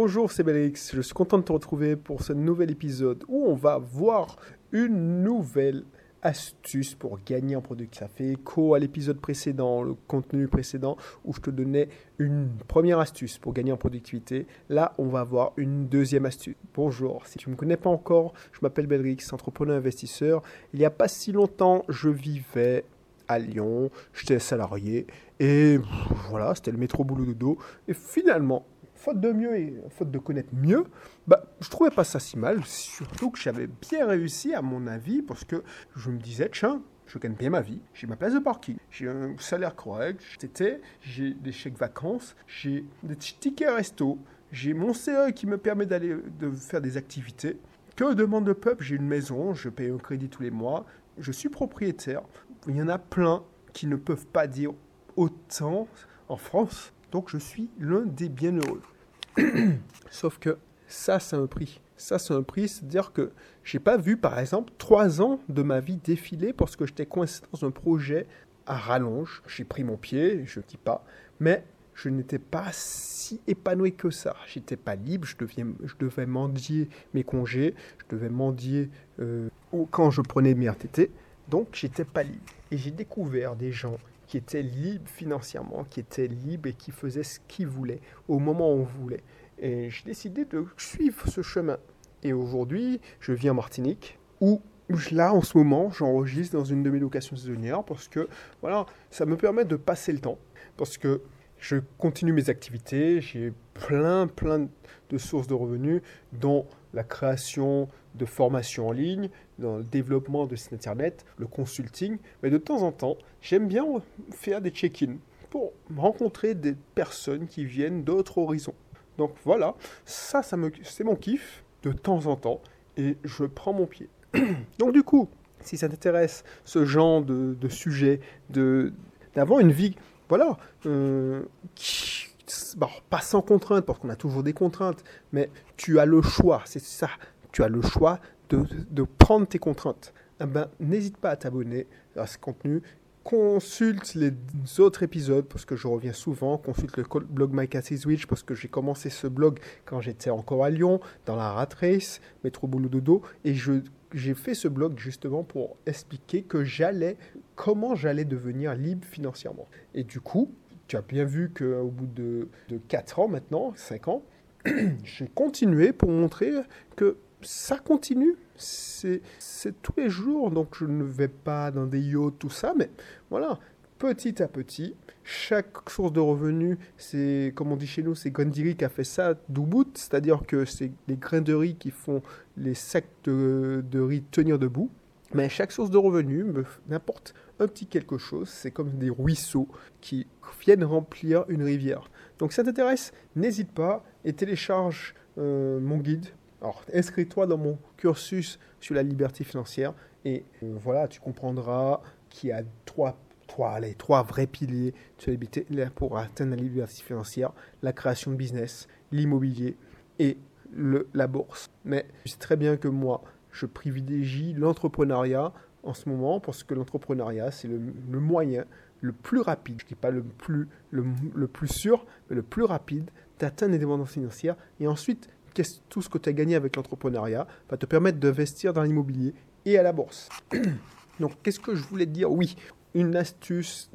Bonjour, c'est Belix. Je suis content de te retrouver pour ce nouvel épisode où on va voir une nouvelle astuce pour gagner en product. Ça fait écho à l'épisode précédent, le contenu précédent, où je te donnais une première astuce pour gagner en productivité. Là, on va voir une deuxième astuce. Bonjour, si tu ne me connais pas encore, je m'appelle Belrix, entrepreneur investisseur. Il n'y a pas si longtemps, je vivais à Lyon, j'étais salarié, et voilà, c'était le métro boulot dodo. Et finalement, faute de mieux et faute de connaître mieux, bah, je trouvais pas ça si mal, surtout que j'avais bien réussi à mon avis, parce que je me disais, tiens, je gagne bien ma vie, j'ai ma place de parking, j'ai un salaire correct, j'ai des chèques vacances, j'ai des tickets resto, j'ai mon CE qui me permet d'aller de faire des activités. Que demande le peuple? J'ai une maison, je paye un crédit tous les mois, je suis propriétaire. Il y en a plein qui ne peuvent pas dire autant en France, donc je suis l'un des bienheureux. Sauf que ça, c'est un prix. Ça, c'est un prix, c'est-à-dire que j'ai pas vu, par exemple, trois ans de ma vie défiler parce que j'étais coincé dans un projet à rallonge. J'ai pris mon pied, je dis pas, mais je n'étais pas si épanoui que ça. J'étais pas libre, je devais, je devais mendier mes congés, je devais mendier euh, quand je prenais mes RTT, donc j'étais pas libre. Et j'ai découvert des gens qui étaient libres financièrement, qui étaient libres et qui faisaient ce qu'ils voulaient au moment où on voulait. Et j'ai décidé de suivre ce chemin. Et aujourd'hui, je vis en Martinique, où là, en ce moment, j'enregistre dans une de mes locations saisonnières parce que, voilà, ça me permet de passer le temps. Parce que je continue mes activités, j'ai plein, plein de sources de revenus, dont la création de formations en ligne, dans le développement de sites internet, le consulting. Mais de temps en temps, j'aime bien faire des check-ins pour rencontrer des personnes qui viennent d'autres horizons. Donc voilà, ça, ça c'est mon kiff de temps en temps et je prends mon pied. Donc du coup, si ça t'intéresse, ce genre de, sujet, de, d'avoir une vie, voilà, euh, pas sans contrainte, parce qu'on a toujours des contraintes, mais tu as le choix, c'est ça, tu as le choix de, de prendre tes contraintes. Eh ben, n'hésite pas à t'abonner à ce contenu. Consulte les autres épisodes parce que je reviens souvent. Consulte le blog My Cat Switch parce que j'ai commencé ce blog quand j'étais encore à Lyon, dans la rat race, métro boulot dodo. Et j'ai fait ce blog justement pour expliquer que j'allais, comment j'allais devenir libre financièrement. Et du coup, tu as bien vu qu'au bout de, de 4 ans maintenant, 5 ans, j'ai continué pour montrer que ça continue. C'est tous les jours, donc je ne vais pas dans des yachts, tout ça, mais voilà, petit à petit, chaque source de revenus, c'est, comme on dit chez nous, c'est Gondiri qui a fait ça d'Ubud, c'est-à-dire que c'est les grains de riz qui font les sacs de, riz tenir debout. Mais chaque source de revenus n'importe un petit quelque chose, c'est comme des ruisseaux qui viennent remplir une rivière. Donc si ça t'intéresse, n'hésite pas et télécharge euh, mon guide. Alors inscris-toi dans mon cursus sur la liberté financière et euh, voilà, tu comprendras qu'il y a trois, trois, les trois vrais piliers pour atteindre la liberté financière, la création de business, l'immobilier et le, la bourse. Mais je sais très bien que moi, je privilégie l'entrepreneuriat en ce moment parce que l'entrepreneuriat, c'est le, moyen le plus rapide, je ne dis pas le plus, le, plus sûr, mais le plus rapide d'atteindre l'indépendance financière. Et ensuite, tout ce que tu as gagné avec l'entrepreneuriat va te permettre d'investir dans l'immobilier et à la bourse. Donc, qu'est-ce que je voulais te dire? Oui, une astuce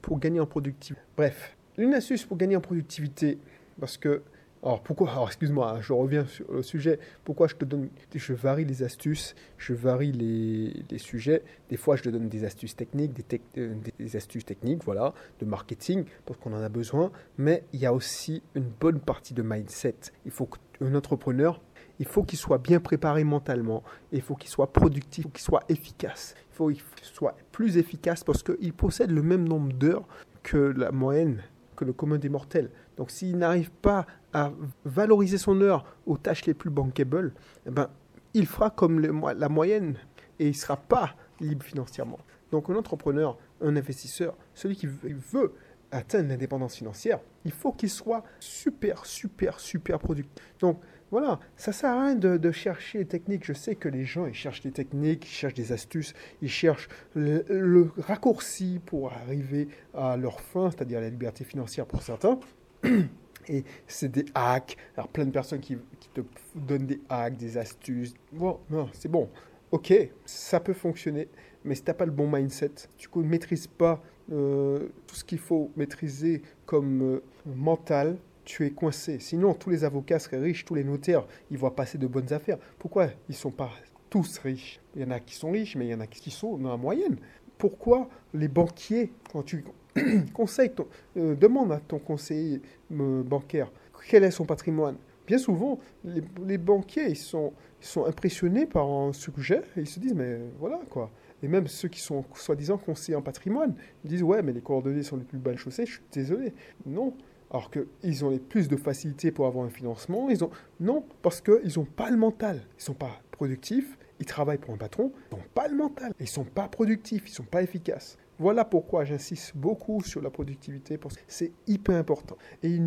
pour gagner en productivité. Bref, une astuce pour gagner en productivité, parce que alors pourquoi Alors excuse-moi, hein, je reviens sur le sujet. Pourquoi je te donne Je varie les astuces, je varie les, les sujets. Des fois, je te donne des astuces techniques, des, euh, des astuces techniques, voilà, de marketing, parce qu'on en a besoin. Mais il y a aussi une bonne partie de mindset. Il faut qu'un entrepreneur, il faut qu'il soit bien préparé mentalement. Il faut qu'il soit productif, qu'il soit efficace. Il faut qu'il soit plus efficace parce qu'il possède le même nombre d'heures que la moyenne que le commun des mortels. Donc s'il n'arrive pas à valoriser son heure aux tâches les plus bankable, eh ben, il fera comme la moyenne et il ne sera pas libre financièrement. Donc un entrepreneur, un investisseur, celui qui veut atteindre l'indépendance financière, il faut qu'il soit super, super, super productif. Donc voilà, ça sert à rien de, chercher les techniques. Je sais que les gens, ils cherchent des techniques, ils cherchent des astuces, ils cherchent le, raccourci pour arriver à leur fin, c'est-à-dire la liberté financière pour certains. Et c'est des hacks. Alors, plein de personnes qui, qui, te donnent des hacks, des astuces. Bon, non, c'est bon. Ok, ça peut fonctionner, mais si tu n'as pas le bon mindset, tu ne maîtrises pas euh, tout ce qu'il faut maîtriser comme euh, mental, tu es coincé. Sinon, tous les avocats seraient riches, tous les notaires, ils voient passer de bonnes affaires. Pourquoi ils ne sont pas tous riches? Il y en a qui sont riches, mais il y en a qui sont dans la moyenne. Pourquoi les banquiers, quand tu conseilles, euh, demande à ton conseiller bancaire quel est son patrimoine? Bien souvent, les, banquiers, ils sont, ils sont impressionnés par un sujet et ils se disent, mais voilà quoi. Et même ceux qui sont soi-disant conseillers en patrimoine, disent Ouais, mais les coordonnées sont les plus belles chaussées, je suis désolé. Non. Alors qu'ils ont les plus de facilité pour avoir un financement, ils ont. Non, parce qu'ils n'ont pas le mental. Ils ne sont pas productifs, ils travaillent pour un patron, ils n'ont pas le mental. Ils ne sont pas productifs, ils ne sont pas efficaces. Voilà pourquoi j'insiste beaucoup sur la productivité, parce que c'est hyper important. Et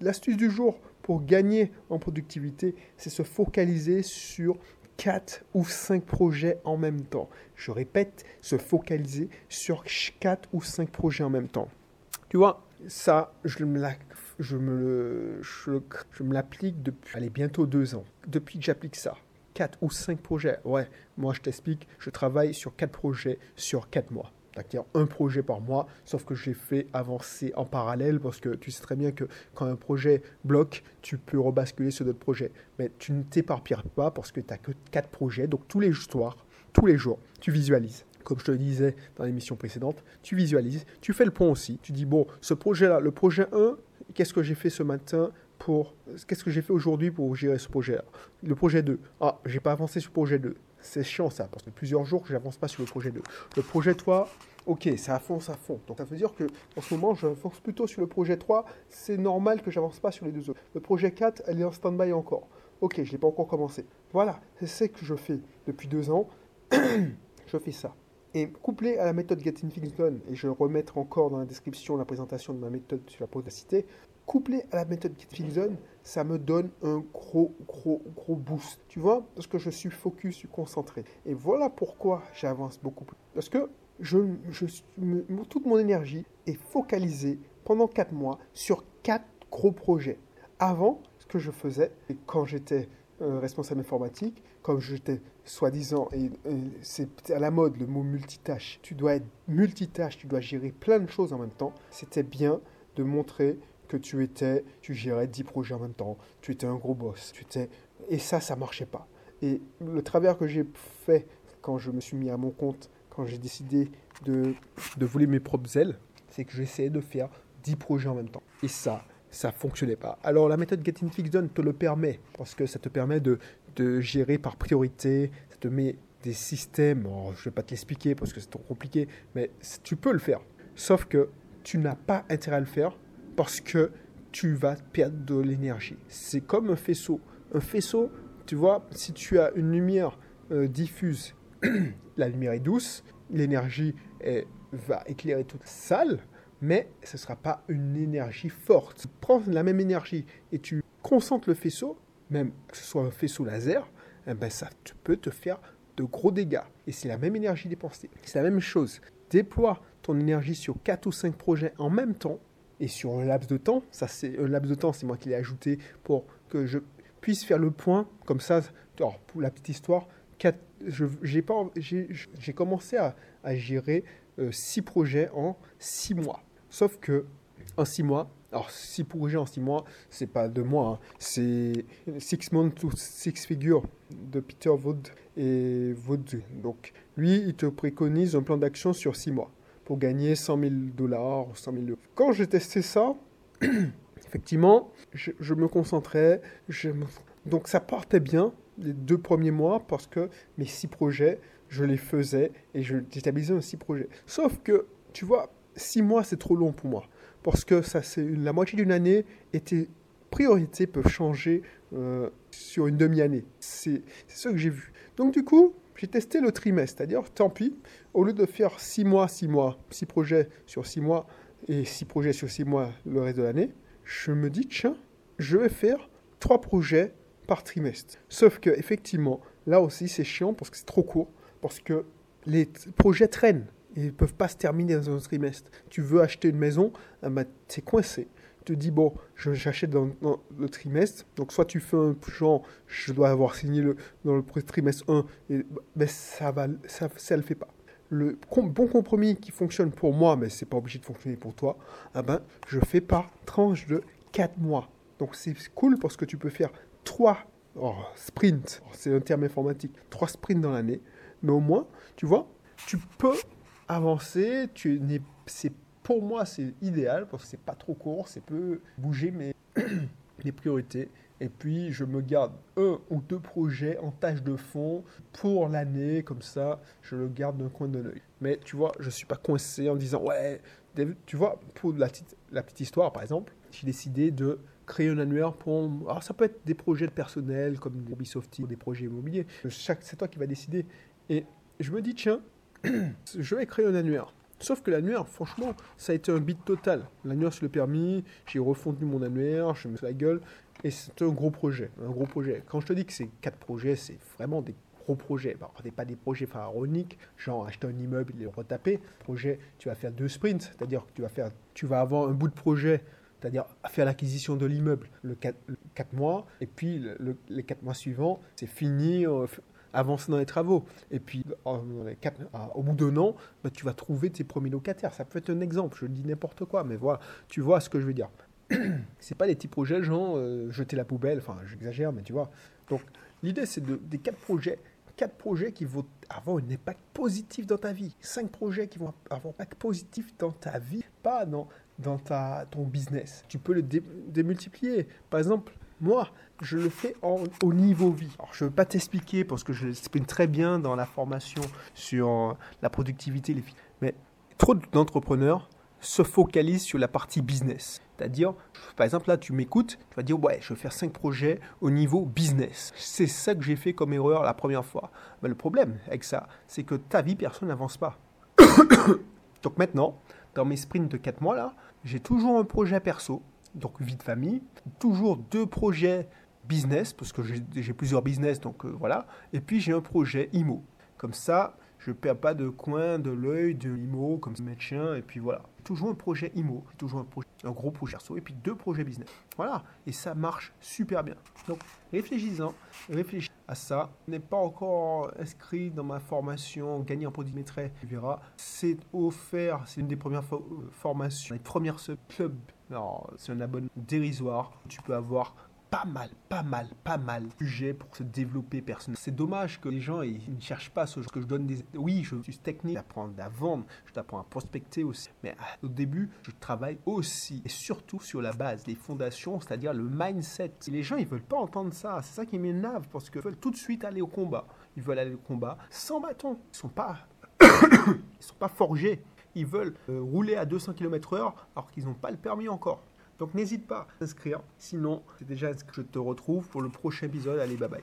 l'astuce du jour pour gagner en productivité, c'est se focaliser sur 4 ou 5 projets en même temps. Je répète, se focaliser sur 4 ou 5 projets en même temps. Tu vois, ça, je me je me, je, me l'applique depuis allez, bientôt deux ans. Depuis que j'applique ça. 4 ou 5 projets. Ouais, moi je t'explique, je travaille sur 4 projets sur 4 mois un projet par mois, sauf que j'ai fait avancer en parallèle parce que tu sais très bien que quand un projet bloque, tu peux rebasculer sur d'autres projets. Mais tu ne t'éparpilles pas parce que tu n'as que quatre projets, donc tous les soirs, tous les jours, tu visualises. Comme je te le disais dans l'émission précédente, tu visualises, tu fais le point aussi. Tu dis, bon, ce projet-là, le projet 1, qu'est-ce que j'ai fait ce matin pour qu'est-ce que j'ai fait aujourd'hui pour gérer ce projet-là? Le projet 2. Ah, j'ai pas avancé sur le projet 2. C'est chiant ça, parce que plusieurs jours que j'avance pas sur le projet 2. Le projet 3, ok, ça à fond. Donc ça veut dire que en ce moment, j'avance plutôt sur le projet 3. C'est normal que j'avance pas sur les deux autres. Le projet 4, elle est en stand-by encore. Ok, je l'ai pas encore commencé. Voilà, c'est ce que je fais depuis deux ans. je fais ça. Et couplé à la méthode Getting Things Done, et je vais remettre encore dans la description la présentation de ma méthode sur la podacité, couplé à la méthode Zone, ça me donne un gros, gros, gros boost. Tu vois? Parce que je suis focus, je suis concentré. Et voilà pourquoi j'avance beaucoup plus. Parce que je, je, toute mon énergie est focalisée pendant 4 mois sur 4 gros projets. Avant, ce que je faisais, quand j'étais euh, responsable informatique, comme j'étais soi-disant, et, c'est à la mode le mot multitâche, tu dois être multitâche, tu dois gérer plein de choses en même temps, c'était bien de montrer que tu étais, tu gérais 10 projets en même temps, tu étais un gros boss, tu étais... Et ça, ça marchait pas. Et le travers que j'ai fait quand je me suis mis à mon compte quand j'ai décidé de, de voler mes propres ailes, c'est que j'essayais de faire 10 projets en même temps. Et ça, ça fonctionnait pas. Alors la méthode Getting Fixed Done te le permet, parce que ça te permet de, de gérer par priorité, ça te met des systèmes, je ne vais pas te l'expliquer parce que c'est trop compliqué, mais tu peux le faire. Sauf que tu n'as pas intérêt à le faire parce que tu vas perdre de l'énergie. C'est comme un faisceau. Un faisceau, tu vois, si tu as une lumière euh, diffuse la lumière est douce, l'énergie va éclairer toute la salle, mais ce ne sera pas une énergie forte. Tu prends la même énergie et tu concentres le faisceau, même que ce soit un faisceau laser, eh ben ça peut te faire de gros dégâts. Et c'est la même énergie dépensée. C'est la même chose. Déploie ton énergie sur 4 ou 5 projets en même temps et sur un laps de temps. Ça, c'est un laps de temps, c'est moi qui l'ai ajouté pour que je puisse faire le point. Comme ça, pour la petite histoire, j'ai commencé à, gérer euh, six projets en six mois. Sauf que en six mois, alors six projets en six mois, c'est pas deux mois, hein. c'est Six Months to Six Figures de Peter Wood et Wood. Donc lui, il te préconise un plan d'action sur six mois pour gagner 100 000 dollars, 100 000 euros. Quand j'ai testé ça, effectivement, je, me concentrais, je donc ça partait bien, les deux premiers mois parce que mes six projets, je les faisais et je déstabilisais un six projets. Sauf que, tu vois, six mois, c'est trop long pour moi. Parce que ça, c'est la moitié d'une année et tes priorités peuvent changer euh, sur une demi-année. C'est ce que j'ai vu. Donc, du coup, j'ai testé le trimestre. C'est-à-dire, tant pis, au lieu de faire six mois, six mois, six projets sur six mois et six projets sur six mois le reste de l'année, je me dis, tiens, je vais faire trois projets par trimestre. Sauf que effectivement, là aussi c'est chiant parce que c'est trop court, parce que les projets traînent. Ils ne peuvent pas se terminer dans un trimestre. Tu veux acheter une maison, ah bah, coincé. Te dis, bon, j'achète dans, le trimestre, donc soit tu fais un genre, je dois avoir signé le, dans le trimestre 1, et, ça va, ça, ça le fait pas. Le bon compromis qui fonctionne pour moi, mais c'est pas obligé de fonctionner pour toi, ah ben, je fais par tranche de 4 mois. Donc c'est cool parce que tu peux faire 3 sprints, c'est un terme informatique, 3 sprints dans l'année, mais au moins, tu vois, tu peux avancer, tu n'es, c'est pour moi, c'est idéal parce que c'est pas trop court, c'est peu bouger mes, mes priorités. Et puis, je me garde un ou deux projets en tâche de fond pour l'année, comme ça, je le garde d'un coin de l'œil. Mais tu vois, je ne suis pas coincé en disant, ouais, tu vois, pour la petite, histoire, par exemple, j'ai décidé de créer un annuaire pour. Alors, ça peut être des projets personnels comme des Ubisoft ou des projets immobiliers. C'est toi qui vas décider. Et je me dis, tiens, je vais créer un annuaire. Sauf que l'annuaire, franchement, ça a été un beat total. L'annuaire sur le permis, j'ai refondu mon annuaire, je me suis la gueule, et c'est un gros projet, un gros projet. Quand je te dis que c'est quatre projets, c'est vraiment des gros projets. Bah, n'est pas des projets pharaoniques, genre acheter un immeuble et le retaper. Projet, tu vas faire deux sprints, c'est-à-dire que tu vas faire, tu vas avoir un bout de projet c'est-à-dire faire l'acquisition de l'immeuble le 4, mois, et puis les 4 mois suivants, c'est fini, euh, avancer dans les travaux. Et puis, au bout d'un an, bah, tu vas trouver tes premiers locataires. Ça peut être un exemple, je dis n'importe quoi, mais voilà, tu vois ce que je veux dire. c'est pas des petits projets, genre euh, jeter la poubelle, enfin j'exagère, mais tu vois. Donc l'idée c'est de, des quatre projets, quatre projets qui vont avoir un impact positif dans ta vie, cinq projets qui vont avoir un impact positif dans ta vie, pas dans, dans ta, ton business. Tu peux le démultiplier. Par exemple, moi, je le fais au niveau vie. Alors, je ne veux pas t'expliquer parce que je l'explique très bien dans la formation sur euh, la productivité, les mais trop d'entrepreneurs se focalisent sur la partie business. C'est-à-dire, par exemple, là, tu m'écoutes, tu vas dire, ouais, je vais faire cinq projets au niveau business. C'est ça que j'ai fait comme erreur la première fois. Mais le problème avec ça, c'est que ta vie, personne n'avance pas. Donc maintenant, dans mes sprints de 4 mois, là, j'ai toujours un projet perso donc vie de famille, toujours deux projets business, parce que j'ai plusieurs business, donc euh, voilà, et puis j'ai un projet IMO. Comme ça, je ne perds pas de coin de l'œil de IMO, comme médecin, et puis voilà. Toujours un projet IMO, toujours un, gros projet perso, et puis deux projets business. Voilà, et ça marche super bien. Donc réfléchis-en, réfléchis à ça. N'est pas encore inscrit dans ma formation Gagner en produit maîtrise, tu verras. C'est offert, c'est une des premières formations, les premières c'est un abonnement dérisoire. Tu peux avoir pas mal, pas mal, pas mal de sujets pour se développer personnellement. C'est dommage que les gens ils ne cherchent pas ce que je donne des. Oui, je suis technique, j'apprends à vendre, je t'apprends à prospecter aussi. Mais ah, au début, je travaille aussi et surtout sur la base, les fondations, c'est-à-dire le mindset. les gens ils veulent pas entendre ça, c'est ça qui m'énerve parce qu'ils veulent tout de suite aller au combat. Ils veulent aller au combat sans bâton. Ils sont pas, ils sont pas forgés ils veulent euh, rouler à 200 km/h alors qu'ils n'ont pas le permis encore. Donc n'hésite pas à t'inscrire. Sinon, c'est déjà inscrit. Je te retrouve pour le prochain épisode. Allez, bye bye.